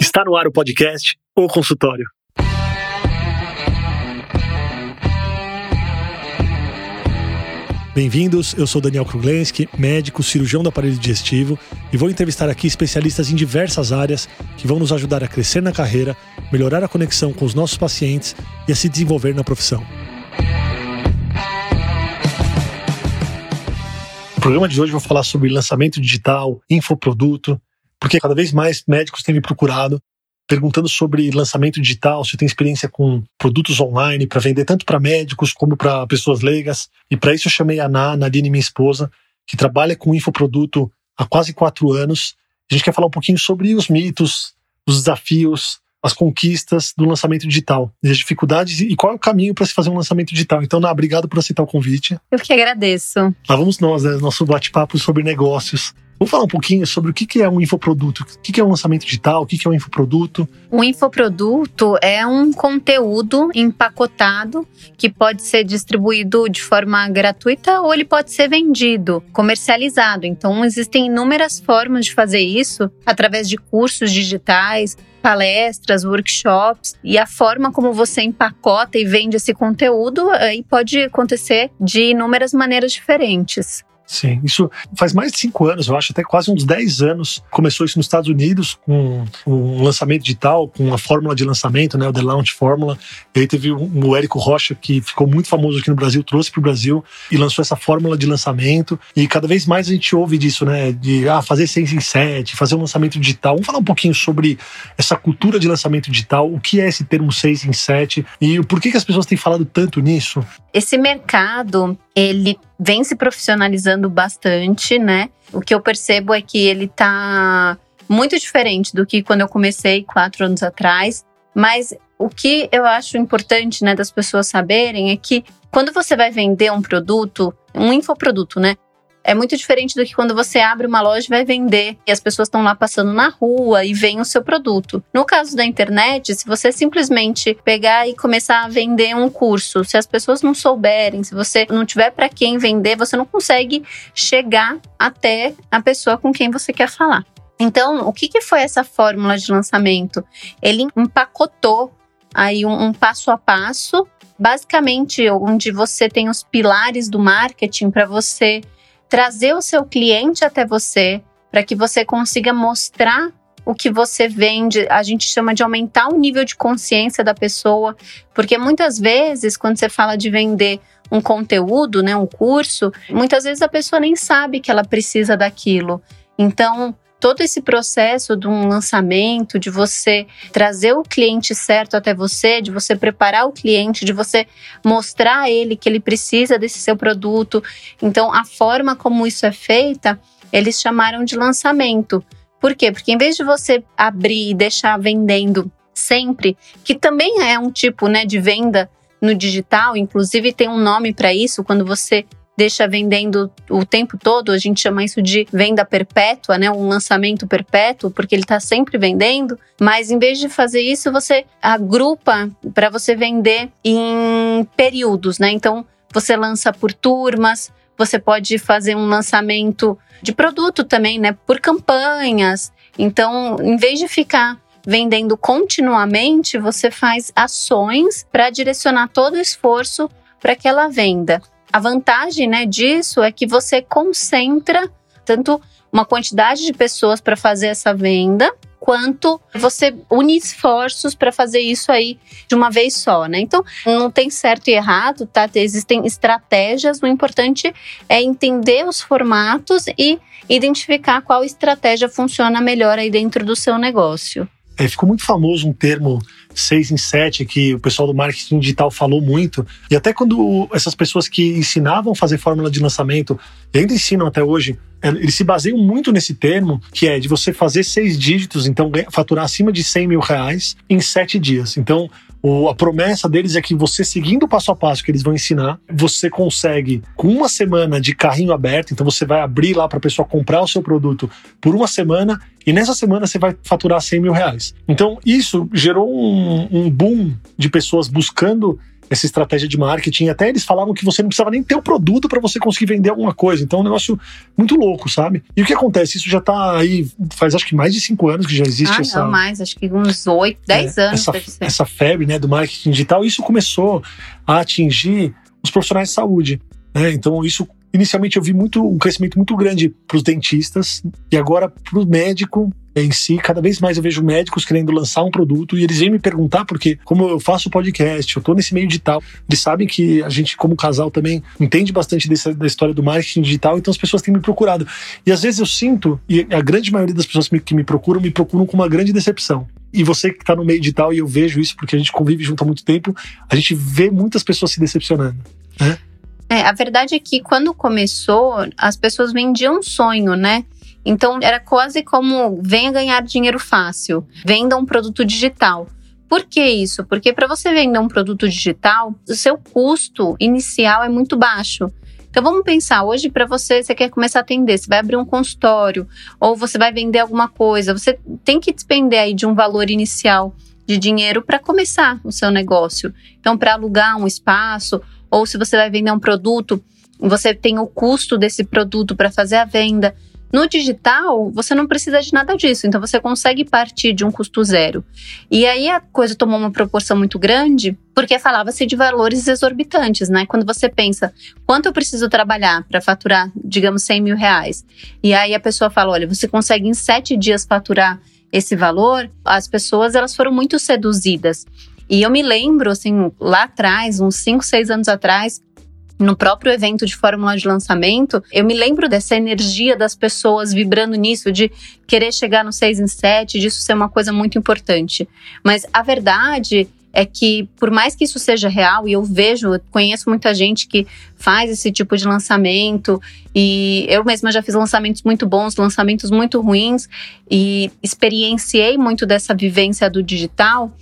Está no ar o podcast O Consultório. Bem-vindos, eu sou Daniel Kruglenski, médico, cirurgião do aparelho digestivo e vou entrevistar aqui especialistas em diversas áreas que vão nos ajudar a crescer na carreira, melhorar a conexão com os nossos pacientes e a se desenvolver na profissão. No programa de hoje eu vou falar sobre lançamento digital, infoproduto, porque cada vez mais médicos têm me procurado perguntando sobre lançamento digital, se tem experiência com produtos online para vender tanto para médicos como para pessoas leigas. E para isso eu chamei a Ná, Nadine, minha esposa, que trabalha com infoproduto há quase quatro anos. A gente quer falar um pouquinho sobre os mitos, os desafios, as conquistas do lançamento digital, as dificuldades e qual é o caminho para se fazer um lançamento digital. Então, Ná, obrigado por aceitar o convite. Eu que agradeço. Lá vamos nós, né? Nosso bate-papo sobre negócios. Vamos falar um pouquinho sobre o que é um infoproduto, o que é um lançamento digital, o que é um infoproduto. Um infoproduto é um conteúdo empacotado que pode ser distribuído de forma gratuita ou ele pode ser vendido, comercializado. Então, existem inúmeras formas de fazer isso através de cursos digitais, palestras, workshops e a forma como você empacota e vende esse conteúdo aí pode acontecer de inúmeras maneiras diferentes. Sim, isso faz mais de cinco anos, eu acho, até quase uns dez anos. Começou isso nos Estados Unidos com um lançamento digital, com a fórmula de lançamento, né, o The Launch Fórmula. E aí teve o Érico Rocha, que ficou muito famoso aqui no Brasil, trouxe para o Brasil e lançou essa fórmula de lançamento. E cada vez mais a gente ouve disso, né, de ah, fazer seis em sete, fazer um lançamento digital. Vamos falar um pouquinho sobre essa cultura de lançamento digital, o que é esse termo seis em sete e por que, que as pessoas têm falado tanto nisso? Esse mercado, ele vem se profissionalizando bastante, né? O que eu percebo é que ele tá muito diferente do que quando eu comecei quatro anos atrás. Mas o que eu acho importante, né, das pessoas saberem é que quando você vai vender um produto, um infoproduto, né? É muito diferente do que quando você abre uma loja e vai vender e as pessoas estão lá passando na rua e veem o seu produto. No caso da internet, se você simplesmente pegar e começar a vender um curso, se as pessoas não souberem, se você não tiver para quem vender, você não consegue chegar até a pessoa com quem você quer falar. Então, o que, que foi essa fórmula de lançamento? Ele empacotou aí um, um passo a passo, basicamente onde você tem os pilares do marketing para você trazer o seu cliente até você, para que você consiga mostrar o que você vende. A gente chama de aumentar o nível de consciência da pessoa, porque muitas vezes, quando você fala de vender um conteúdo, né, um curso, muitas vezes a pessoa nem sabe que ela precisa daquilo. Então, todo esse processo de um lançamento, de você trazer o cliente certo até você, de você preparar o cliente, de você mostrar a ele que ele precisa desse seu produto. Então, a forma como isso é feita, eles chamaram de lançamento. Por quê? Porque em vez de você abrir e deixar vendendo sempre, que também é um tipo né, de venda no digital, inclusive tem um nome para isso, quando você deixa vendendo o tempo todo, a gente chama isso de venda perpétua, né? Um lançamento perpétuo, porque ele está sempre vendendo, mas em vez de fazer isso, você agrupa para você vender em períodos, né? Então, você lança por turmas, você pode fazer um lançamento de produto também, né? Por campanhas. Então, em vez de ficar vendendo continuamente, você faz ações para direcionar todo o esforço para aquela venda. A vantagem né, disso é que você concentra tanto uma quantidade de pessoas para fazer essa venda, quanto você une esforços para fazer isso aí de uma vez só, né? Então, não tem certo e errado, tá? Existem estratégias, o importante é entender os formatos e identificar qual estratégia funciona melhor aí dentro do seu negócio. É, ficou muito famoso um termo 6 em 7 que o pessoal do marketing digital falou muito. E até quando essas pessoas que ensinavam a fazer fórmula de lançamento, e ainda ensinam até hoje, eles se baseiam muito nesse termo, que é de você fazer seis dígitos, então faturar acima de 100 mil reais em sete dias. Então, o, a promessa deles é que você, seguindo o passo a passo que eles vão ensinar, você consegue, com uma semana de carrinho aberto, então você vai abrir lá para a pessoa comprar o seu produto por uma semana, e nessa semana você vai faturar 100 mil reais. Então, isso gerou um, um boom de pessoas buscando essa estratégia de marketing. Até eles falavam que você não precisava nem ter o produto para você conseguir vender alguma coisa. Então é um negócio muito louco, sabe? E o que acontece? Isso já tá aí, faz acho que mais de cinco anos que já existe ah, essa. Não, mais, acho que uns oito, dez é, anos. Essa, essa febre né, do marketing digital. Isso começou a atingir os profissionais de saúde. Né? Então, isso inicialmente eu vi muito um crescimento muito grande para os dentistas e agora para o médico em si, cada vez mais eu vejo médicos querendo lançar um produto e eles vêm me perguntar porque como eu faço podcast, eu tô nesse meio digital, eles sabem que a gente como casal também entende bastante dessa, da história do marketing digital, então as pessoas têm me procurado. E às vezes eu sinto, e a grande maioria das pessoas que me procuram, me procuram com uma grande decepção. E você que está no meio digital, e eu vejo isso porque a gente convive junto há muito tempo, a gente vê muitas pessoas se decepcionando, né? É, a verdade é que quando começou, as pessoas vendiam um sonho, né? Então era quase como venha ganhar dinheiro fácil, venda um produto digital. Por que isso? Porque para você vender um produto digital, o seu custo inicial é muito baixo. Então vamos pensar, hoje para você, você quer começar a atender, você vai abrir um consultório ou você vai vender alguma coisa, você tem que despender aí de um valor inicial de dinheiro para começar o seu negócio. Então para alugar um espaço ou se você vai vender um produto, você tem o custo desse produto para fazer a venda. No digital, você não precisa de nada disso, então você consegue partir de um custo zero. E aí a coisa tomou uma proporção muito grande, porque falava-se de valores exorbitantes, né? Quando você pensa, quanto eu preciso trabalhar para faturar, digamos, 100 mil reais? E aí a pessoa fala, olha, você consegue em sete dias faturar esse valor, as pessoas elas foram muito seduzidas. E eu me lembro, assim, lá atrás, uns 5, 6 anos atrás, no próprio evento de fórmula de lançamento, eu me lembro dessa energia das pessoas vibrando nisso, de querer chegar no 6 em 7, disso ser uma coisa muito importante. Mas a verdade é que, por mais que isso seja real, e eu vejo, eu conheço muita gente que faz esse tipo de lançamento, e eu mesma já fiz lançamentos muito bons, lançamentos muito ruins, e experienciei muito dessa vivência do digital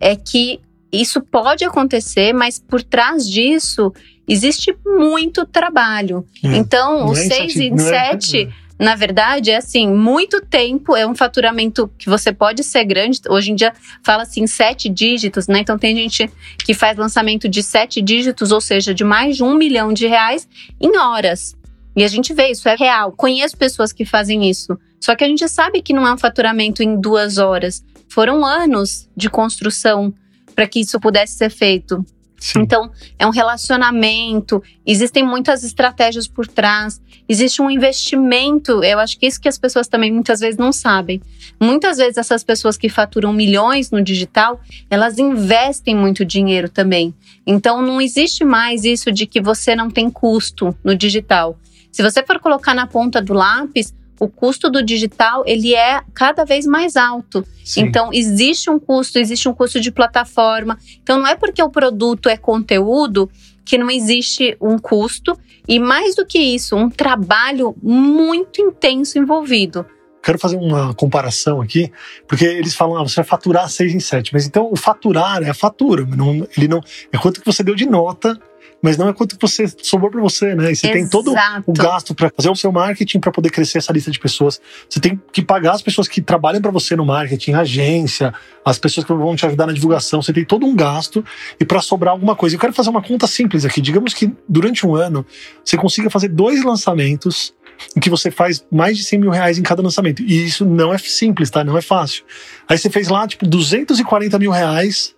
é que isso pode acontecer, mas por trás disso existe muito trabalho. É. Então, o 6 é em 7, é... na verdade, é assim, muito tempo, é um faturamento que você pode ser grande. Hoje em dia fala assim, sete dígitos, né? Então tem gente que faz lançamento de sete dígitos, ou seja, de mais de um milhão de reais em horas. E a gente vê, isso é real. Conheço pessoas que fazem isso. Só que a gente sabe que não é um faturamento em duas horas. Foram anos de construção para que isso pudesse ser feito. Sim. Então, é um relacionamento, existem muitas estratégias por trás, existe um investimento. Eu acho que isso que as pessoas também muitas vezes não sabem. Muitas vezes essas pessoas que faturam milhões no digital, elas investem muito dinheiro também. Então, não existe mais isso de que você não tem custo no digital. Se você for colocar na ponta do lápis, o custo do digital ele é cada vez mais alto. Sim. Então existe um custo, existe um custo de plataforma. Então não é porque o produto é conteúdo que não existe um custo e mais do que isso, um trabalho muito intenso envolvido. Quero fazer uma comparação aqui, porque eles falam, ah, você vai faturar 6 em 7, mas então o faturar é a fatura, não, ele não é quanto que você deu de nota mas não é quanto você sobrou para você, né? E você Exato. tem todo o gasto para fazer o seu marketing para poder crescer essa lista de pessoas. Você tem que pagar as pessoas que trabalham para você no marketing, agência, as pessoas que vão te ajudar na divulgação. Você tem todo um gasto e para sobrar alguma coisa. Eu quero fazer uma conta simples aqui. Digamos que durante um ano você consiga fazer dois lançamentos em que você faz mais de 100 mil reais em cada lançamento. E isso não é simples, tá? Não é fácil. Aí você fez lá, tipo, 240 mil reais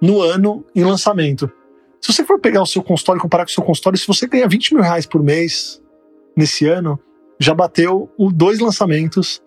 no ano em lançamento. Se você for pegar o seu consultório e comparar com o seu consultório, se você ganha 20 mil reais por mês nesse ano, já bateu o dois lançamentos,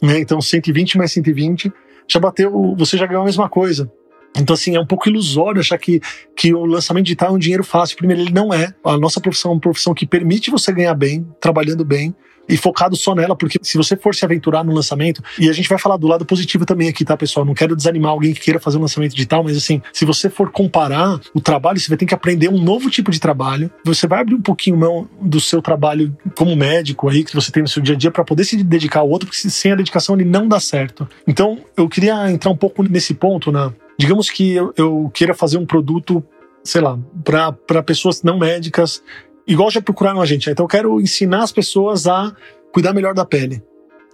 né? Então 120 mais 120, já bateu, você já ganhou a mesma coisa. Então, assim, é um pouco ilusório achar que, que o lançamento digital é um dinheiro fácil. Primeiro, ele não é. A nossa profissão é uma profissão que permite você ganhar bem, trabalhando bem e focado só nela, porque se você for se aventurar no lançamento, e a gente vai falar do lado positivo também aqui, tá, pessoal? Não quero desanimar alguém que queira fazer um lançamento digital, mas assim, se você for comparar o trabalho, você vai ter que aprender um novo tipo de trabalho. Você vai abrir um pouquinho mão do seu trabalho como médico aí, que você tem no seu dia a dia, para poder se dedicar ao outro, porque sem a dedicação ele não dá certo. Então, eu queria entrar um pouco nesse ponto, né? Digamos que eu, eu queira fazer um produto sei lá, para pessoas não médicas igual já procuraram a gente. Então eu quero ensinar as pessoas a cuidar melhor da pele.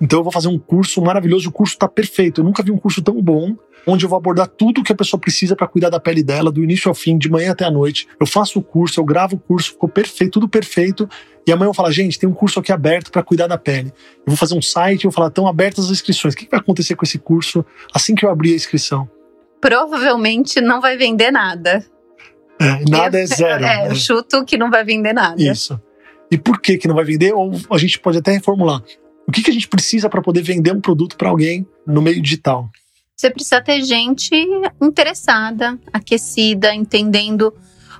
Então eu vou fazer um curso maravilhoso, o curso está perfeito. Eu nunca vi um curso tão bom, onde eu vou abordar tudo que a pessoa precisa para cuidar da pele dela, do início ao fim, de manhã até a noite. Eu faço o curso, eu gravo o curso, ficou perfeito, tudo perfeito. E amanhã eu vou falar, gente, tem um curso aqui aberto para cuidar da pele. Eu vou fazer um site, eu vou falar, estão abertas as inscrições. O que vai acontecer com esse curso assim que eu abrir a inscrição? Provavelmente não vai vender nada. É, nada é zero. É, né? eu chuto que não vai vender nada. Isso. E por que, que não vai vender? Ou a gente pode até reformular. O que, que a gente precisa para poder vender um produto para alguém no meio digital? Você precisa ter gente interessada, aquecida, entendendo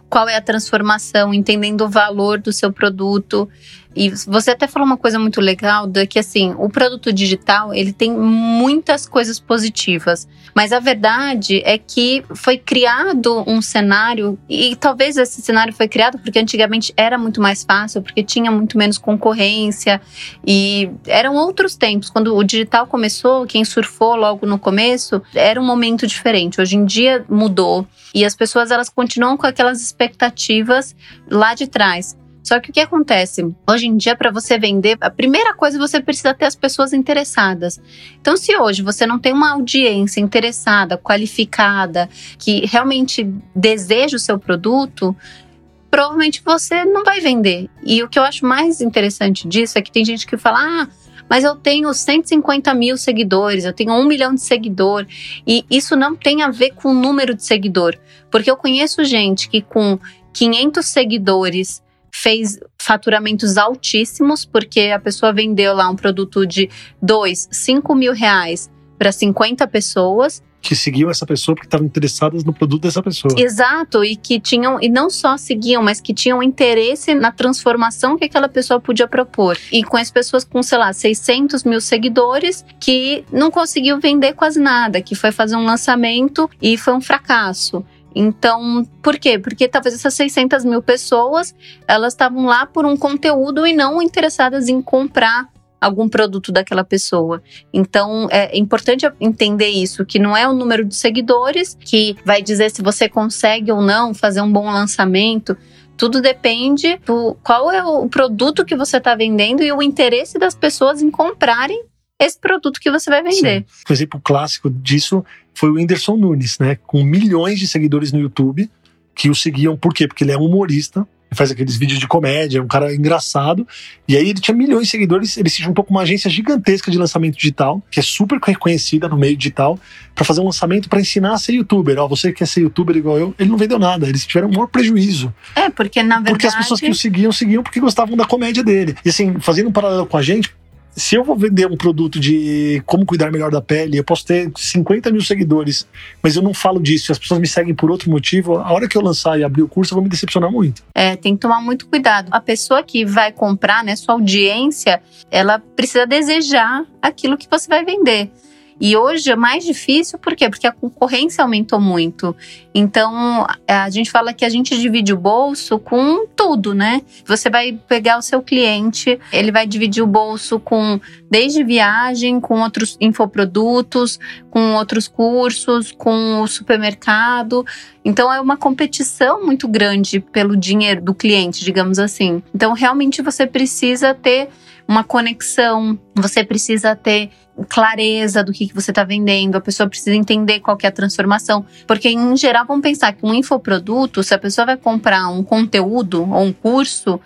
qual é a transformação, entendendo o valor do seu produto. E você até falou uma coisa muito legal, da que assim, o produto digital, ele tem muitas coisas positivas, mas a verdade é que foi criado um cenário e talvez esse cenário foi criado porque antigamente era muito mais fácil, porque tinha muito menos concorrência e eram outros tempos. Quando o digital começou, quem surfou logo no começo, era um momento diferente. Hoje em dia mudou e as pessoas elas continuam com aquelas expectativas lá de trás. Só que o que acontece? Hoje em dia, para você vender, a primeira coisa você precisa ter as pessoas interessadas. Então, se hoje você não tem uma audiência interessada, qualificada, que realmente deseja o seu produto, provavelmente você não vai vender. E o que eu acho mais interessante disso é que tem gente que fala: ah, mas eu tenho 150 mil seguidores, eu tenho um milhão de seguidor. E isso não tem a ver com o número de seguidor. Porque eu conheço gente que com 500 seguidores fez faturamentos altíssimos, porque a pessoa vendeu lá um produto de 2, 5 mil reais para 50 pessoas. Que seguiam essa pessoa porque estavam interessadas no produto dessa pessoa. Exato, e que tinham, e não só seguiam, mas que tinham interesse na transformação que aquela pessoa podia propor. E com as pessoas com, sei lá, 600 mil seguidores, que não conseguiu vender quase nada, que foi fazer um lançamento e foi um fracasso. Então, por quê? Porque talvez essas 600 mil pessoas, elas estavam lá por um conteúdo e não interessadas em comprar algum produto daquela pessoa. Então, é importante entender isso, que não é o número de seguidores que vai dizer se você consegue ou não fazer um bom lançamento. Tudo depende do qual é o produto que você está vendendo e o interesse das pessoas em comprarem esse produto que você vai vender. Sim. Um exemplo clássico disso foi o Whindersson Nunes, né? Com milhões de seguidores no YouTube que o seguiam. Por quê? Porque ele é humorista, faz aqueles vídeos de comédia, é um cara engraçado. E aí ele tinha milhões de seguidores, ele se juntou com uma agência gigantesca de lançamento digital, que é super reconhecida no meio digital, para fazer um lançamento para ensinar a ser youtuber. Ó, você quer ser youtuber igual eu? Ele não vendeu nada, eles tiveram um maior prejuízo. É, porque na verdade. Porque as pessoas que o seguiam, seguiam porque gostavam da comédia dele. E assim, fazendo um paralelo com a gente, se eu vou vender um produto de como cuidar melhor da pele, eu posso ter 50 mil seguidores, mas eu não falo disso, as pessoas me seguem por outro motivo, a hora que eu lançar e abrir o curso, eu vou me decepcionar muito. É, tem que tomar muito cuidado. A pessoa que vai comprar, né, sua audiência, ela precisa desejar aquilo que você vai vender. E hoje é mais difícil, por quê? Porque a concorrência aumentou muito. Então, a gente fala que a gente divide o bolso com tudo, né? Você vai pegar o seu cliente, ele vai dividir o bolso com desde viagem, com outros infoprodutos, com outros cursos, com o supermercado. Então, é uma competição muito grande pelo dinheiro do cliente, digamos assim. Então, realmente você precisa ter uma conexão, você precisa ter clareza do que, que você está vendendo, a pessoa precisa entender qual que é a transformação. Porque, em geral, vamos pensar que um infoproduto, se a pessoa vai comprar um conteúdo ou um curso,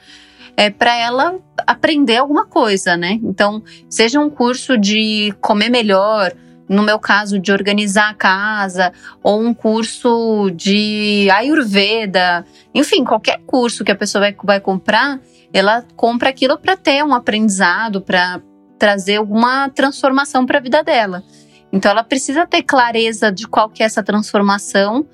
é para ela aprender alguma coisa, né? Então, seja um curso de comer melhor, no meu caso, de organizar a casa, ou um curso de Ayurveda, enfim, qualquer curso que a pessoa vai, vai comprar, ela compra aquilo para ter um aprendizado, para trazer alguma transformação para a vida dela. Então ela precisa ter clareza de qual que é essa transformação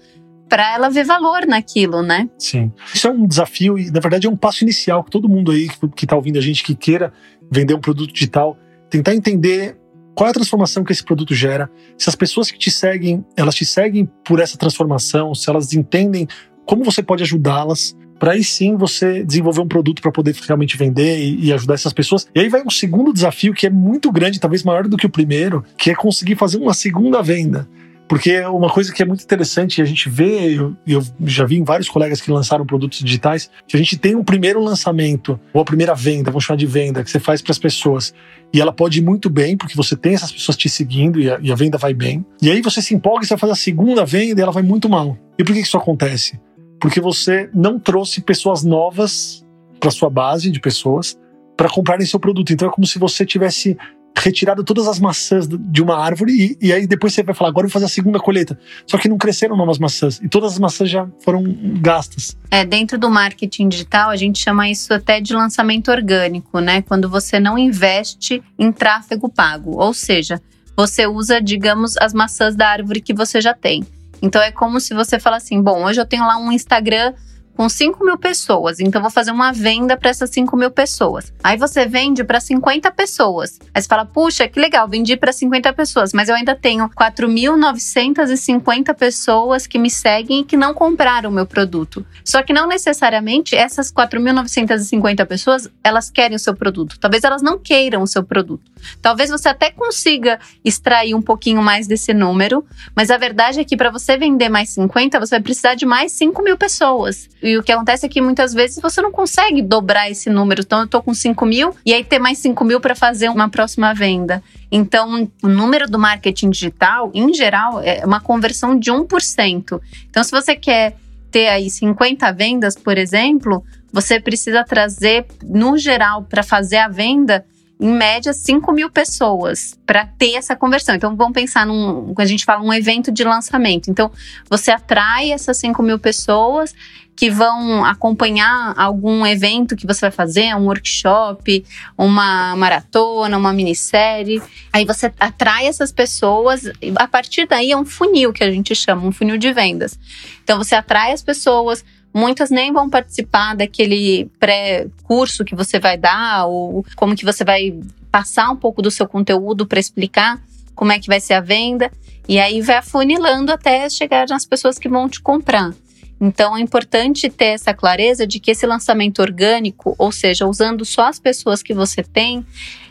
para ela ver valor naquilo, né? Sim. Isso é um desafio e na verdade é um passo inicial que todo mundo aí que está ouvindo a gente que queira vender um produto digital, tentar entender qual é a transformação que esse produto gera, se as pessoas que te seguem, elas te seguem por essa transformação, se elas entendem como você pode ajudá-las, para aí sim você desenvolver um produto para poder realmente vender e, e, ajudar essas pessoas. E aí vai um segundo desafio que é muito grande, talvez maior do que o primeiro, que é conseguir fazer uma segunda venda. Porque uma coisa que é muito interessante, a gente vê, eu, eu já vi em vários colegas que lançaram produtos digitais, que a gente tem um primeiro lançamento, ou a primeira venda, vamos chamar de venda, que você faz para as pessoas. E ela pode ir muito bem, porque você tem essas pessoas te seguindo e a, e a venda vai bem. E aí você se empolga e você vai fazer a segunda venda e ela vai muito mal. E por que isso acontece? Porque você não trouxe pessoas novas para sua base de pessoas para comprarem seu produto. Então é como se você tivesse retirado todas as maçãs de uma árvore e, e, aí depois você vai falar, agora eu vou fazer a segunda colheita. Só que não cresceram novas maçãs e todas as maçãs já foram gastas. É, dentro do marketing digital, a gente chama isso até de lançamento orgânico, né? Quando você não investe em tráfego pago, ou seja, você usa, digamos, as maçãs da árvore que você já tem. Então é como se você fala assim: bom, hoje eu tenho lá um Instagram com 5 mil pessoas, então vou fazer uma venda para essas 5 mil pessoas. Aí você vende para 50 pessoas. Aí você fala, puxa, que legal, vendi para 50 pessoas, mas eu ainda tenho 4.950 pessoas que me seguem e que não compraram o meu produto. Só que não necessariamente essas 4.950 pessoas, elas querem o seu produto. Talvez elas não queiram o seu produto. Talvez você até consiga extrair um pouquinho mais desse número, mas a verdade é que para você vender mais 50, você vai precisar de mais 5 mil pessoas. E o que acontece é que muitas vezes você não consegue dobrar esse número. Então, eu tô com 5 mil e aí ter mais 5 mil para fazer uma próxima venda. Então, o número do marketing digital, em geral, é uma conversão de 1%. Então, se você quer ter aí 50 vendas, por exemplo, você precisa trazer, no geral, para fazer a venda, em média, 5 mil pessoas para ter essa conversão. Então, vamos pensar num. A gente fala um evento de lançamento. Então, você atrai essas 5 mil pessoas que vão acompanhar algum evento que você vai fazer, um workshop, uma maratona, uma minissérie. Aí você atrai essas pessoas, a partir daí é um funil que a gente chama, um funil de vendas. Então você atrai as pessoas, muitas nem vão participar daquele pré-curso que você vai dar ou como que você vai passar um pouco do seu conteúdo para explicar como é que vai ser a venda e aí vai afunilando até chegar nas pessoas que vão te comprar. Então é importante ter essa clareza de que esse lançamento orgânico, ou seja, usando só as pessoas que você tem,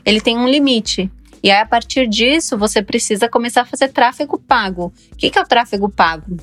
ele tem um limite. E aí, a partir disso, você precisa começar a fazer tráfego pago. O que é o tráfego pago?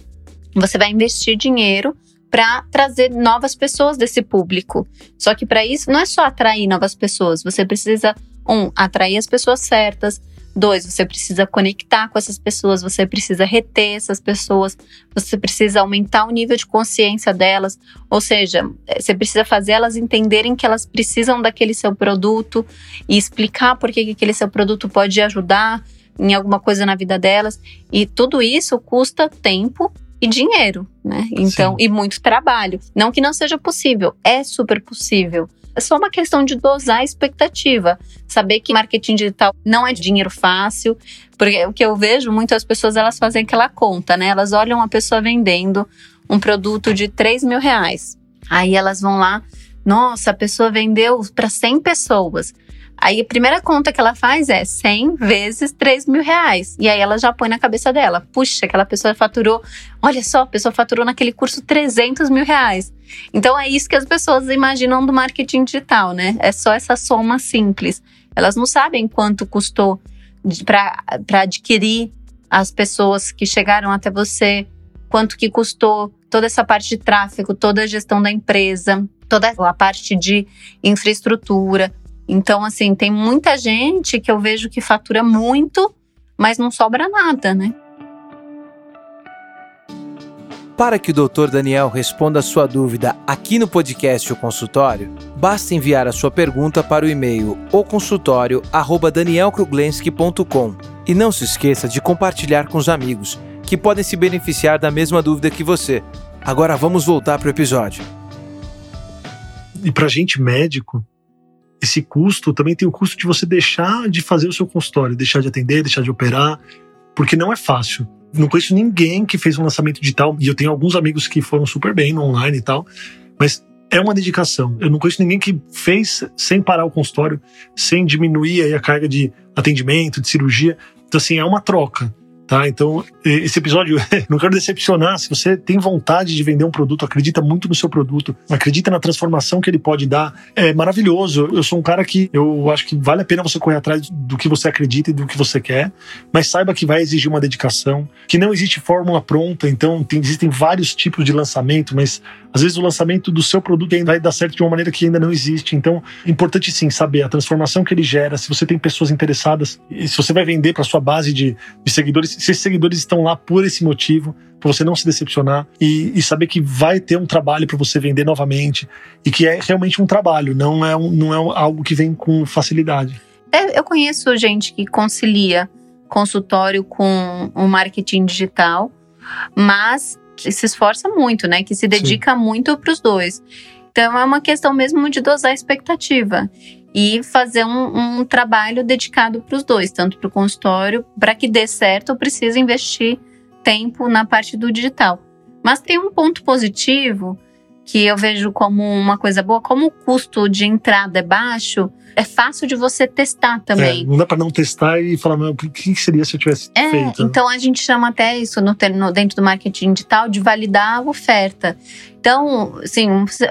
Você vai investir dinheiro para trazer novas pessoas desse público. Só que para isso não é só atrair novas pessoas, você precisa um atrair as pessoas certas, Dois, você precisa conectar com essas pessoas, você precisa reter essas pessoas, você precisa aumentar o nível de consciência delas, ou seja, eh, você precisa fazer elas entenderem que elas precisam daquele seu produto e explicar por que aquele seu produto pode ajudar em alguma coisa na vida delas. E tudo isso custa tempo e dinheiro, né? Então, Sim. e muito trabalho. Não que não seja possível, é super possível. É só uma questão de dosar a expectativa. Saber que marketing digital não é dinheiro fácil. Porque o que eu vejo, muitas pessoas elas fazem aquela conta, né? Elas olham uma pessoa vendendo um produto de 3 mil reais. Aí elas vão lá, nossa, a pessoa vendeu para 100 pessoas. Aí a primeira conta que ela faz é 100 vezes 3 mil reais. E aí ela já põe na cabeça dela: puxa, aquela pessoa faturou, olha só, a pessoa faturou naquele curso 300 mil reais. Então é isso que as pessoas imaginam do marketing digital, né? É só essa soma simples. Elas não sabem quanto custou para adquirir as pessoas que chegaram até você, quanto que custou toda essa parte de tráfego, toda a gestão da empresa, toda a parte de infraestrutura. Então, assim, tem muita gente que eu vejo que fatura muito, mas não sobra nada, né? Para que o Dr. Daniel responda a sua dúvida aqui no podcast O Consultório, basta enviar a sua pergunta para o e-mail oconsultório@danielkruglenski.com. E não se esqueça de compartilhar com os amigos que podem se beneficiar da mesma dúvida que você. Agora vamos voltar para o episódio. E para gente médico, esse custo também tem o custo de você deixar de fazer o seu consultório, deixar de atender, deixar de operar, porque não é fácil. Não conheço ninguém que fez um lançamento digital, e eu tenho alguns amigos que foram super bem no online e tal, mas é uma dedicação. Eu não conheço ninguém que fez sem parar o consultório, sem diminuir a carga de atendimento, de cirurgia. Então, assim, é uma troca. Tá? Então, esse episódio, não quero decepcionar. Se você tem vontade de vender um produto, acredita muito no seu produto, acredita na transformação que ele pode dar, é maravilhoso. Eu sou um cara que eu acho que vale a pena você correr atrás do que você acredita e do que você quer, mas saiba que vai exigir uma dedicação, que não existe fórmula pronta, então tem, existem vários tipos de lançamento, mas às vezes o lançamento do seu produto ainda vai dar certo de uma maneira que ainda não existe. Então, é importante sim saber a transformação que ele gera, se você tem pessoas interessadas, se você vai vender para sua base de, de seguidores, se esses seguidores estão lá por esse motivo, para você não se decepcionar e, e, saber que vai ter um trabalho para você vender novamente e que é realmente um trabalho, não é, um, não é algo que vem com facilidade. É, eu conheço gente que concilia consultório com o marketing digital, mas se esforça muito, né? Que se dedica Sim. muito para os dois. Então é uma questão mesmo de dosar a expectativa e fazer um, um trabalho dedicado para os dois, tanto para o consultório, para que dê certo, eu preciso investir tempo na parte do digital. Mas tem um ponto positivo que eu vejo como uma coisa boa, como o custo de entrada é baixo, é fácil de você testar também. É, não dá para não testar e falar, mas o que seria se eu tivesse é, feito? Então a gente chama até isso no, no, dentro do marketing digital de validar a oferta. Então, assim,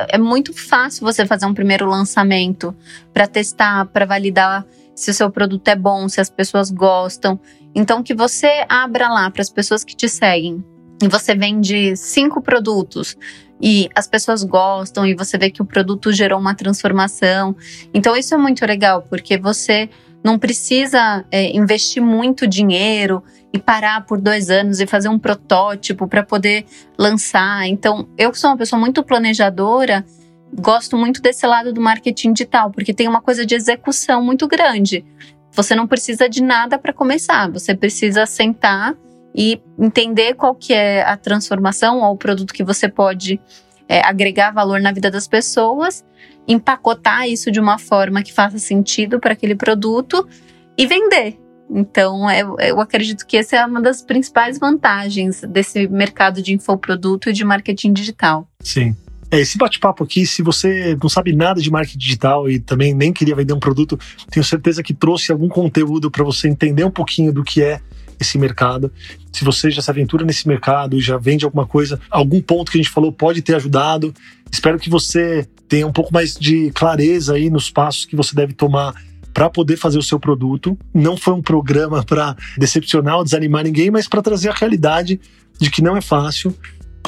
é muito fácil você fazer um primeiro lançamento para testar, para validar se o seu produto é bom, se as pessoas gostam. Então, que você abra lá para as pessoas que te seguem e você vende cinco produtos e as pessoas gostam e você vê que o produto gerou uma transformação. Então, isso é muito legal, porque você não precisa é, investir muito dinheiro e parar por dois anos e fazer um protótipo para poder lançar. Então, eu sou uma pessoa muito planejadora, gosto muito desse lado do marketing digital, porque tem uma coisa de execução muito grande. Você não precisa de nada para começar, você precisa sentar e entender qual que é a transformação ou o produto que você pode é, agregar valor na vida das pessoas, empacotar isso de uma forma que faça sentido para aquele produto e vender. Então, eu, eu acredito que essa é uma das principais vantagens desse mercado de infoproduto e de marketing digital. Sim. É, esse bate-papo aqui, se você não sabe nada de marketing digital e também nem queria vender um produto, tenho certeza que trouxe algum conteúdo para você entender um pouquinho do que é esse mercado. Se você já se aventura nesse mercado e já vende alguma coisa, algum ponto que a gente falou pode ter ajudado. Espero que você tenha um pouco mais de clareza aí nos passos que você deve tomar para poder fazer o seu produto. Não foi um programa para decepcionar ou desanimar ninguém, mas para trazer a realidade de que não é fácil,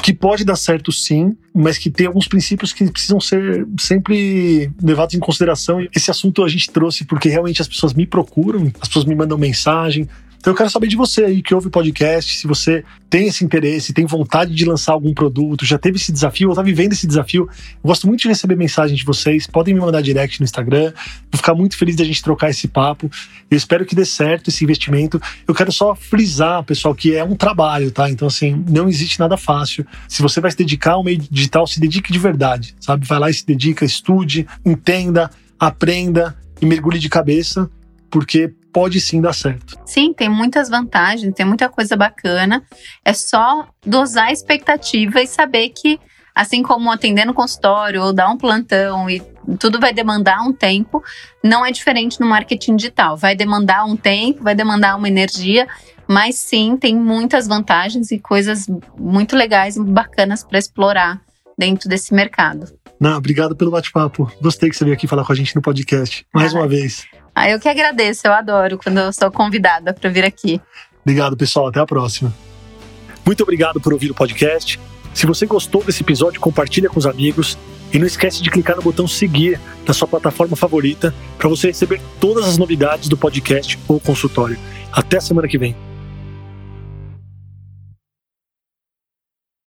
que pode dar certo sim, mas que tem alguns princípios que precisam ser sempre levados em consideração. Esse assunto a gente trouxe porque realmente as pessoas me procuram, as pessoas me mandam mensagem, então eu quero saber de você aí que ouve o podcast, se você tem esse interesse, tem vontade de lançar algum produto, já teve esse desafio ou está vivendo esse desafio. Eu gosto muito de receber mensagens de vocês. Podem me mandar direct no Instagram. Vou ficar muito feliz da gente trocar esse papo. Eu espero que dê certo esse investimento. Eu quero só frisar, pessoal, que é um trabalho, tá? Então, assim, não existe nada fácil. Se você vai se dedicar ao meio digital, se dedique de verdade, sabe? Vai lá e se dedica, estude, entenda, aprenda e mergulhe de cabeça, porque pode sim dar certo. Sim, tem muitas vantagens, tem muita coisa bacana. É só dosar a expectativa e saber que, assim como atender no consultório ou dar um plantão e tudo vai demandar um tempo, não é diferente no marketing digital. Vai demandar um tempo, vai demandar uma energia, mas sim, tem muitas vantagens e coisas muito legais e bacanas para explorar dentro desse mercado. Não, obrigado pelo bate-papo. Gostei que você veio aqui falar com a gente no podcast. Mais ah, uma vez. Ah, eu que agradeço, eu adoro quando eu sou convidada para vir aqui. Obrigado, pessoal. Até a próxima. Muito obrigado por ouvir o podcast. Se você gostou desse episódio, compartilha com os amigos e não esquece de clicar no botão seguir na sua plataforma favorita para você receber todas as novidades do podcast ou consultório. Até semana que vem.